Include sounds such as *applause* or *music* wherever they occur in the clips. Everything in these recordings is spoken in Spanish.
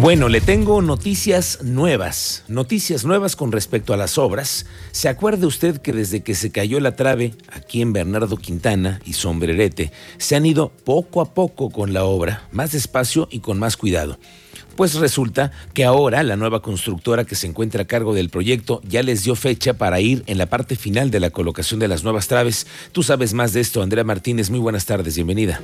Bueno, le tengo noticias nuevas, noticias nuevas con respecto a las obras. ¿Se acuerda usted que desde que se cayó la trave aquí en Bernardo Quintana y Sombrerete, se han ido poco a poco con la obra, más despacio y con más cuidado? Pues resulta que ahora la nueva constructora que se encuentra a cargo del proyecto ya les dio fecha para ir en la parte final de la colocación de las nuevas traves. Tú sabes más de esto, Andrea Martínez. Muy buenas tardes, bienvenida.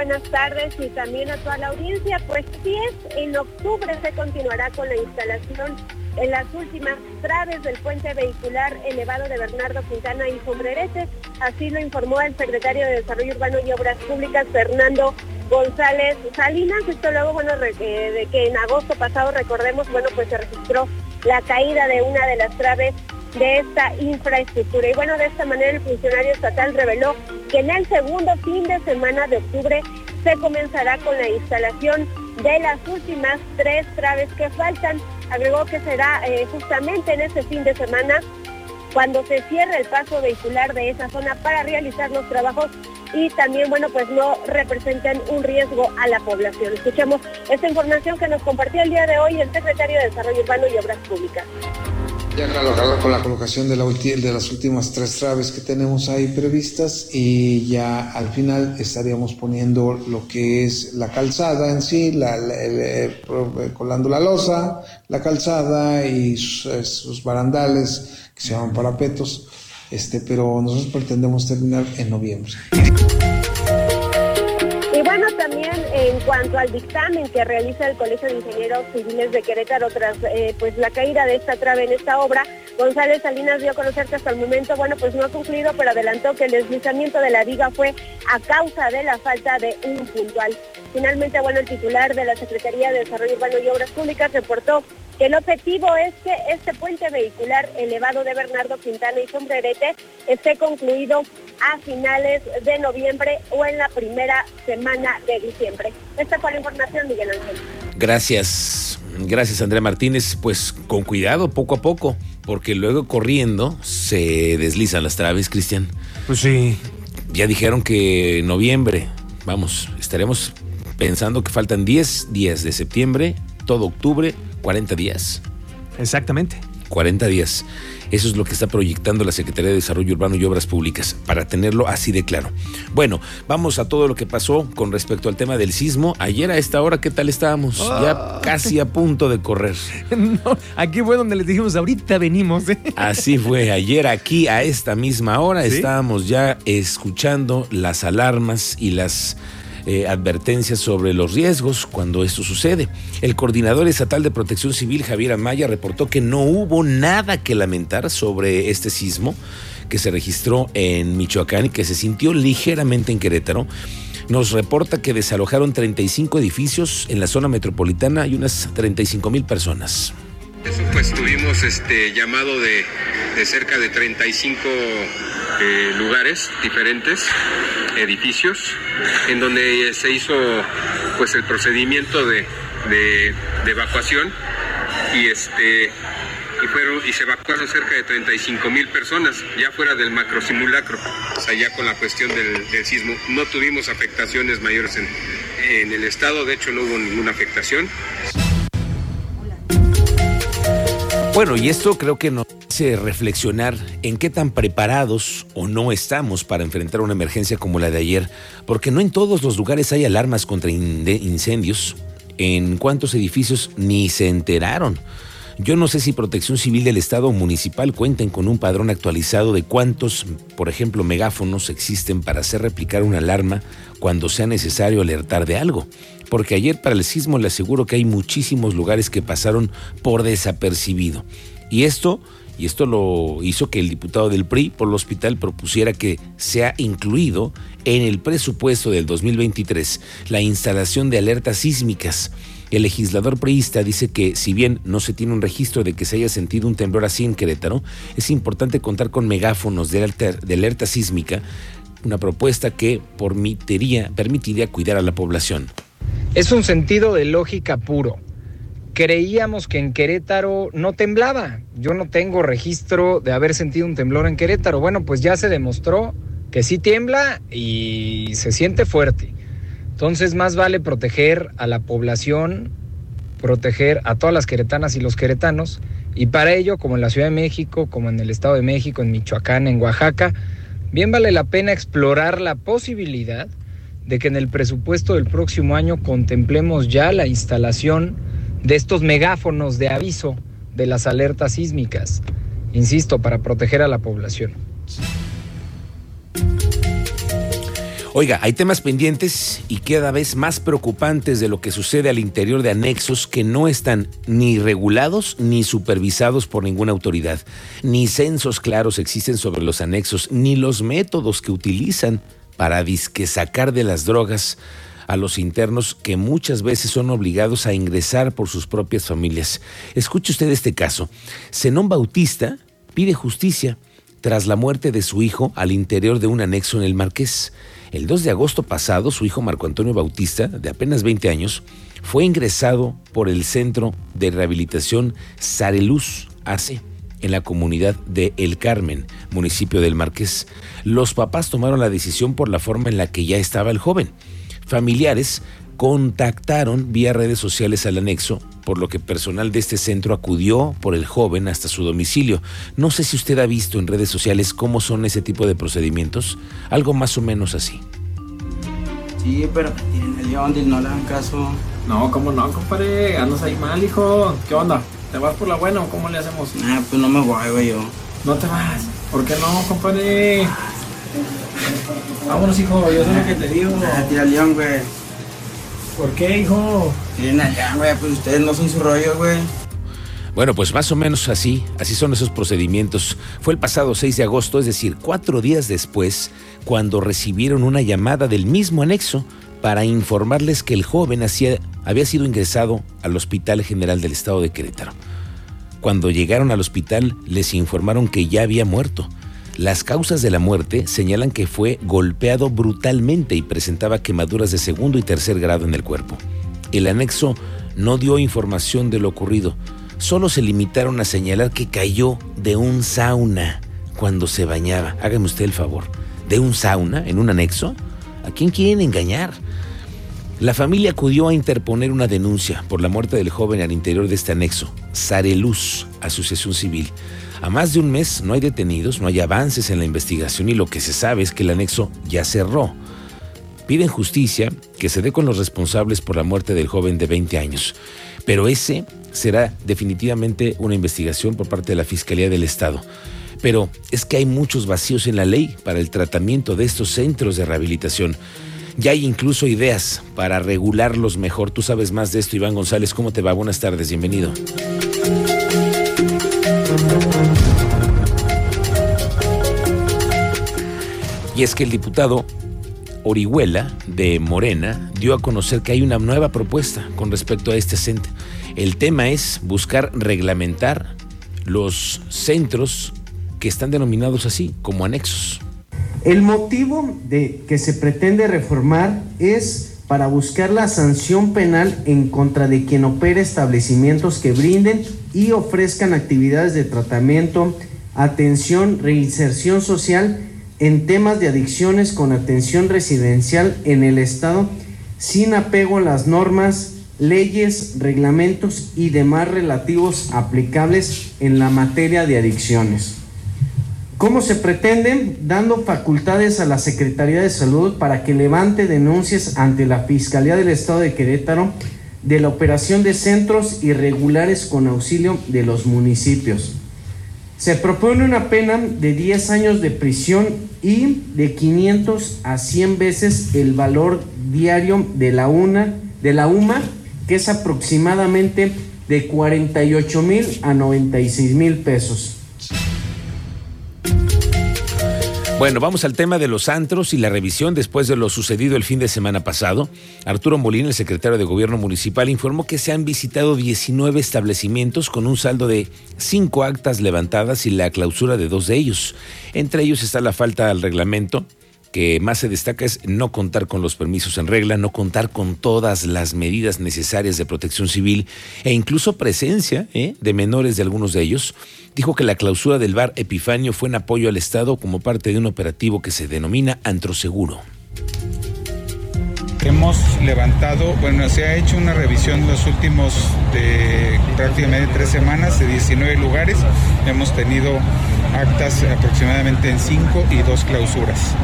Buenas tardes y también a toda la audiencia. Pues sí es, en octubre se continuará con la instalación en las últimas traves del puente vehicular elevado de Bernardo Quintana y Sombrerete. Así lo informó el secretario de Desarrollo Urbano y Obras Públicas, Fernando González Salinas. Esto luego, bueno, de que en agosto pasado, recordemos, bueno, pues se registró la caída de una de las traves de esta infraestructura. Y bueno, de esta manera el funcionario estatal reveló que en el segundo fin de semana de octubre se comenzará con la instalación de las últimas tres traves que faltan. Agregó que será eh, justamente en ese fin de semana cuando se cierre el paso vehicular de esa zona para realizar los trabajos y también, bueno, pues no representan un riesgo a la población. Escuchemos esta información que nos compartió el día de hoy el secretario de Desarrollo Urbano y Obras Públicas. Ya con la colocación de, la, de las últimas tres traves que tenemos ahí previstas y ya al final estaríamos poniendo lo que es la calzada en sí, la, eh, colando la losa, la calzada y sus, barandales que se llaman parapetos, este, pero nosotros pretendemos terminar en noviembre. Bueno, también en cuanto al dictamen que realiza el Colegio de Ingenieros Civiles de Querétaro tras eh, pues la caída de esta trave en esta obra, González Salinas dio a conocer que hasta el momento, bueno, pues no ha concluido, pero adelantó que el deslizamiento de la viga fue a causa de la falta de un puntual. Finalmente, bueno, el titular de la Secretaría de Desarrollo Urbano y Obras Públicas reportó que el objetivo es que este puente vehicular elevado de Bernardo Quintana y Sombrerete esté concluido a finales de noviembre o en la primera semana de diciembre. Esta fue la información, Miguel Ángel. Gracias, gracias Andrea Martínez. Pues con cuidado, poco a poco, porque luego corriendo se deslizan las traves, Cristian. Pues sí. Ya dijeron que noviembre, vamos, estaremos pensando que faltan 10 días de septiembre, todo octubre, 40 días. Exactamente. 40 días. Eso es lo que está proyectando la Secretaría de Desarrollo Urbano y Obras Públicas, para tenerlo así de claro. Bueno, vamos a todo lo que pasó con respecto al tema del sismo. Ayer a esta hora, ¿qué tal estábamos? Ya ah. casi a punto de correr. *laughs* aquí fue donde les dijimos, ahorita venimos. ¿eh? *laughs* Así fue, ayer aquí a esta misma hora estábamos ya escuchando las alarmas y las eh, advertencias sobre los riesgos cuando esto sucede. El coordinador estatal de protección civil, Javier Amaya, reportó que no hubo nada que lamentar sobre este sismo que se registró en Michoacán y que se sintió ligeramente en Querétaro. Nos reporta que desalojaron 35 edificios en la zona metropolitana y unas 35 mil personas. Eso pues tuvimos este llamado de, de cerca de 35 eh, lugares diferentes, edificios, en donde se hizo pues el procedimiento de, evacuación y este fueron y se evacuaron cerca de 35 mil personas ya fuera del macro simulacro, o sea ya con la cuestión del, sismo. No tuvimos afectaciones mayores en, en el estado, de hecho no hubo ninguna afectación. Bueno, y esto creo que nos hace reflexionar en qué tan preparados o no estamos para enfrentar una emergencia como la de ayer, porque no en todos los lugares hay alarmas contra incendios, en cuántos edificios ni se enteraron. Yo no sé si Protección Civil del Estado o Municipal cuenten con un padrón actualizado de cuántos, por ejemplo, megáfonos existen para hacer replicar una alarma cuando sea necesario alertar de algo porque ayer para el sismo le aseguro que hay muchísimos lugares que pasaron por desapercibido. Y esto, y esto lo hizo que el diputado del PRI por el hospital propusiera que sea incluido en el presupuesto del 2023 la instalación de alertas sísmicas. El legislador priista dice que si bien no se tiene un registro de que se haya sentido un temblor así en Querétaro, es importante contar con megáfonos de alerta, de alerta sísmica una propuesta que permitiría, permitiría cuidar a la población. Es un sentido de lógica puro. Creíamos que en Querétaro no temblaba. Yo no tengo registro de haber sentido un temblor en Querétaro. Bueno, pues ya se demostró que sí tiembla y se siente fuerte. Entonces más vale proteger a la población, proteger a todas las queretanas y los queretanos. Y para ello, como en la Ciudad de México, como en el Estado de México, en Michoacán, en Oaxaca, bien vale la pena explorar la posibilidad de que en el presupuesto del próximo año contemplemos ya la instalación de estos megáfonos de aviso de las alertas sísmicas, insisto, para proteger a la población. Oiga, hay temas pendientes y cada vez más preocupantes de lo que sucede al interior de anexos que no están ni regulados ni supervisados por ninguna autoridad. Ni censos claros existen sobre los anexos, ni los métodos que utilizan para disque sacar de las drogas a los internos que muchas veces son obligados a ingresar por sus propias familias. Escuche usted este caso. Zenón Bautista pide justicia tras la muerte de su hijo al interior de un anexo en el Marqués. El 2 de agosto pasado, su hijo Marco Antonio Bautista, de apenas 20 años, fue ingresado por el Centro de Rehabilitación Sareluz AC en la comunidad de El Carmen, municipio del Marqués. Los papás tomaron la decisión por la forma en la que ya estaba el joven. Familiares contactaron vía redes sociales al anexo, por lo que personal de este centro acudió por el joven hasta su domicilio. No sé si usted ha visto en redes sociales cómo son ese tipo de procedimientos, algo más o menos así. Sí, pero tienen el león, no le dan caso. No, ¿cómo no, compadre? Andas ahí mal, hijo. ¿Qué onda? ¿Te vas por la buena o cómo le hacemos? Ah, pues no me voy, güey, yo. No te vas. ¿Por qué no, compadre? Vámonos, hijo, yo sé lo que te digo. Ah, tira león, güey. ¿Por qué, hijo? Tienen allá, güey, pues ustedes no son su rollo, güey. Bueno, pues más o menos así, así son esos procedimientos. Fue el pasado 6 de agosto, es decir, cuatro días después, cuando recibieron una llamada del mismo anexo para informarles que el joven había sido ingresado al Hospital General del Estado de Querétaro. Cuando llegaron al hospital les informaron que ya había muerto. Las causas de la muerte señalan que fue golpeado brutalmente y presentaba quemaduras de segundo y tercer grado en el cuerpo. El anexo no dio información de lo ocurrido, solo se limitaron a señalar que cayó de un sauna cuando se bañaba. Hágame usted el favor, ¿de un sauna en un anexo? ¿A quién quieren engañar? La familia acudió a interponer una denuncia por la muerte del joven al interior de este anexo, Sareluz, Asociación Civil. A más de un mes no hay detenidos, no hay avances en la investigación y lo que se sabe es que el anexo ya cerró. Piden justicia que se dé con los responsables por la muerte del joven de 20 años. Pero ese será definitivamente una investigación por parte de la Fiscalía del Estado. Pero es que hay muchos vacíos en la ley para el tratamiento de estos centros de rehabilitación. Ya hay incluso ideas para regularlos mejor. Tú sabes más de esto, Iván González. ¿Cómo te va? Buenas tardes, bienvenido. Y es que el diputado Orihuela de Morena dio a conocer que hay una nueva propuesta con respecto a este centro. El tema es buscar reglamentar los centros que están denominados así, como anexos. El motivo de que se pretende reformar es para buscar la sanción penal en contra de quien opere establecimientos que brinden y ofrezcan actividades de tratamiento, atención, reinserción social en temas de adicciones con atención residencial en el Estado sin apego a las normas, leyes, reglamentos y demás relativos aplicables en la materia de adicciones. ¿Cómo se pretende? Dando facultades a la Secretaría de Salud para que levante denuncias ante la Fiscalía del Estado de Querétaro de la operación de centros irregulares con auxilio de los municipios. Se propone una pena de 10 años de prisión y de 500 a 100 veces el valor diario de la, una, de la UMA, que es aproximadamente de 48 mil a 96 mil pesos. Bueno, vamos al tema de los antros y la revisión después de lo sucedido el fin de semana pasado. Arturo Molina, el secretario de Gobierno Municipal, informó que se han visitado 19 establecimientos con un saldo de 5 actas levantadas y la clausura de dos de ellos. Entre ellos está la falta al reglamento que más se destaca es no contar con los permisos en regla, no contar con todas las medidas necesarias de protección civil e incluso presencia ¿eh? de menores de algunos de ellos. Dijo que la clausura del bar Epifanio fue en apoyo al Estado como parte de un operativo que se denomina Antroseguro. Hemos levantado, bueno, se ha hecho una revisión los últimos de prácticamente tres semanas de 19 lugares. Hemos tenido actas aproximadamente en cinco y dos clausuras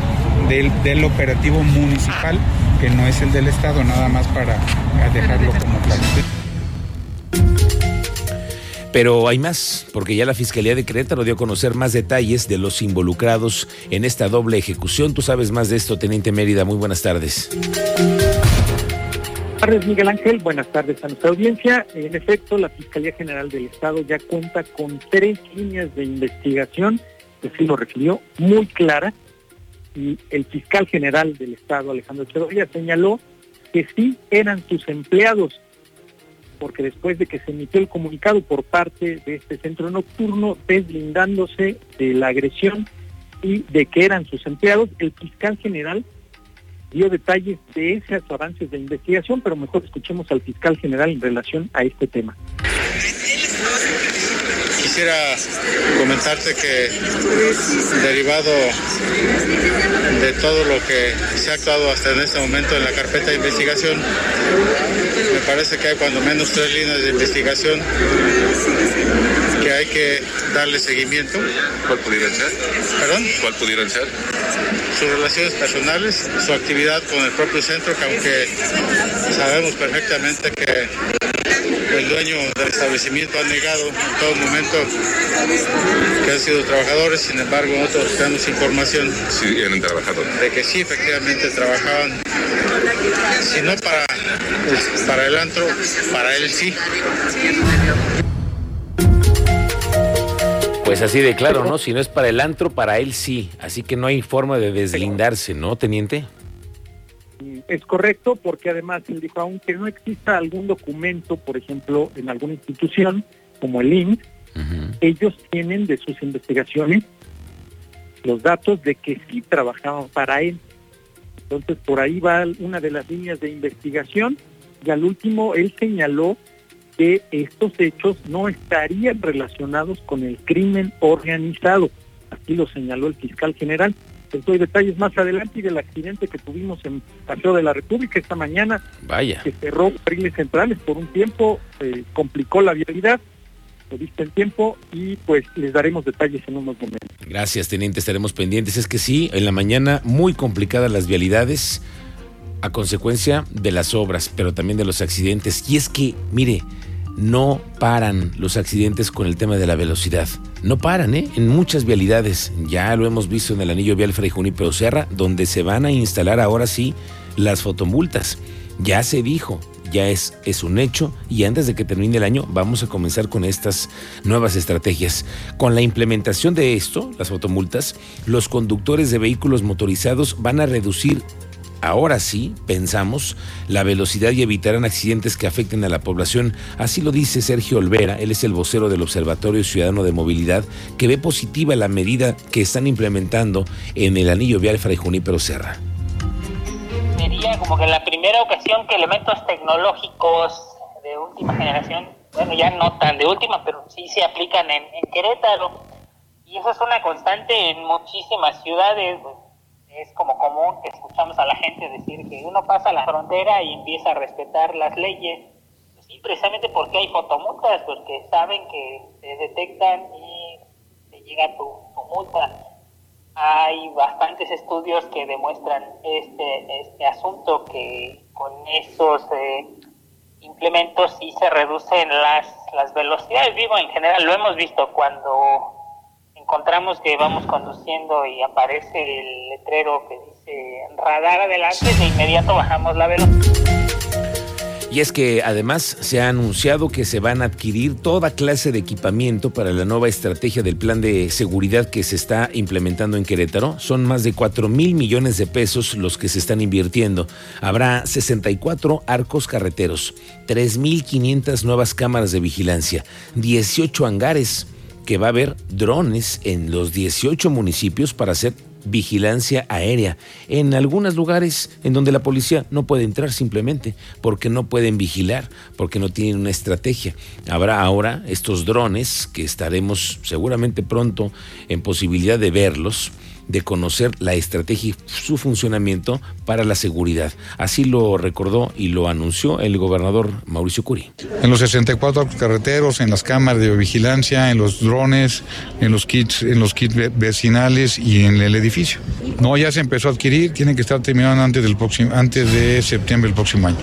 del, del operativo municipal, que no es el del Estado, nada más para dejarlo como claro. Pero hay más, porque ya la Fiscalía de Querétaro dio a conocer más detalles de los involucrados en esta doble ejecución. Tú sabes más de esto, Teniente Mérida. Muy buenas tardes. Buenas tardes, Miguel Ángel. Buenas tardes a nuestra audiencia. En efecto, la Fiscalía General del Estado ya cuenta con tres líneas de investigación, que sí lo refirió, muy clara. Y el fiscal general del Estado, Alejandro Echeverría, señaló que sí eran sus empleados porque después de que se emitió el comunicado por parte de este centro nocturno deslindándose de la agresión y de que eran sus empleados, el fiscal general dio detalles de esos avances de investigación, pero mejor escuchemos al fiscal general en relación a este tema. Quisiera comentarte que derivado de todo lo que se ha actuado hasta en este momento en la carpeta de investigación, me parece que hay cuando menos tres líneas de investigación que hay que darle seguimiento. ¿Cuál pudieran ser? ¿Perdón? ¿Cuál pudieran ser? Sus relaciones personales, su actividad con el propio centro, que aunque sabemos perfectamente que el dueño del establecimiento ha negado en todo momento que han sido trabajadores, sin embargo nosotros tenemos información sí, eran trabajadores. de que sí efectivamente trabajaban, si no para, pues, para el antro, para él sí. Pues así de claro, ¿no? Si no es para el antro, para él sí. Así que no hay forma de deslindarse, ¿no, teniente? Es correcto, porque además él dijo, aunque no exista algún documento, por ejemplo, en alguna institución como el INC, ellos tienen de sus investigaciones los datos de que sí trabajaban para él. Entonces, por ahí va una de las líneas de investigación y al último él señaló que estos hechos no estarían relacionados con el crimen organizado. Así lo señaló el fiscal general. Les doy detalles más adelante y del accidente que tuvimos en Paseo de la República esta mañana. Vaya. Que cerró carriles centrales por un tiempo, eh, complicó la vialidad, lo viste en tiempo y pues les daremos detalles en unos momentos. Gracias, teniente, estaremos pendientes. Es que sí, en la mañana muy complicadas las vialidades a consecuencia de las obras, pero también de los accidentes. Y es que, mire, no paran los accidentes con el tema de la velocidad. No paran, ¿eh? En muchas vialidades. Ya lo hemos visto en el anillo vial Fray donde se van a instalar ahora sí las fotomultas. Ya se dijo, ya es, es un hecho y antes de que termine el año vamos a comenzar con estas nuevas estrategias. Con la implementación de esto, las fotomultas, los conductores de vehículos motorizados van a reducir ahora sí, pensamos, la velocidad y evitarán accidentes que afecten a la población. Así lo dice Sergio Olvera, él es el vocero del Observatorio Ciudadano de Movilidad, que ve positiva la medida que están implementando en el anillo vial Fray Junípero Serra. Sería como que la primera ocasión que elementos tecnológicos de última generación, bueno, ya no tan de última, pero sí se aplican en, en Querétaro. Y eso es una constante en muchísimas ciudades es como común que escuchamos a la gente decir que uno pasa la frontera y empieza a respetar las leyes. Sí, precisamente porque hay fotomultas, porque saben que se detectan y se llega tu, tu multa. Hay bastantes estudios que demuestran este, este asunto, que con esos eh, implementos sí se reducen las, las velocidades. Digo, en general lo hemos visto cuando encontramos que vamos conduciendo y aparece el letrero que dice radar adelante, de inmediato bajamos la velocidad. Y es que además se ha anunciado que se van a adquirir toda clase de equipamiento para la nueva estrategia del plan de seguridad que se está implementando en Querétaro. Son más de 4 mil millones de pesos los que se están invirtiendo. Habrá 64 arcos carreteros, 3.500 nuevas cámaras de vigilancia, 18 hangares que va a haber drones en los 18 municipios para hacer vigilancia aérea en algunos lugares en donde la policía no puede entrar simplemente porque no pueden vigilar, porque no tienen una estrategia. Habrá ahora estos drones que estaremos seguramente pronto en posibilidad de verlos de conocer la estrategia y su funcionamiento para la seguridad. Así lo recordó y lo anunció el gobernador Mauricio Curi. En los 64 carreteros, en las cámaras de vigilancia, en los drones, en los kits, en los kits vecinales y en el edificio. No, ya se empezó a adquirir, tienen que estar terminados antes del próximo, antes de septiembre del próximo año.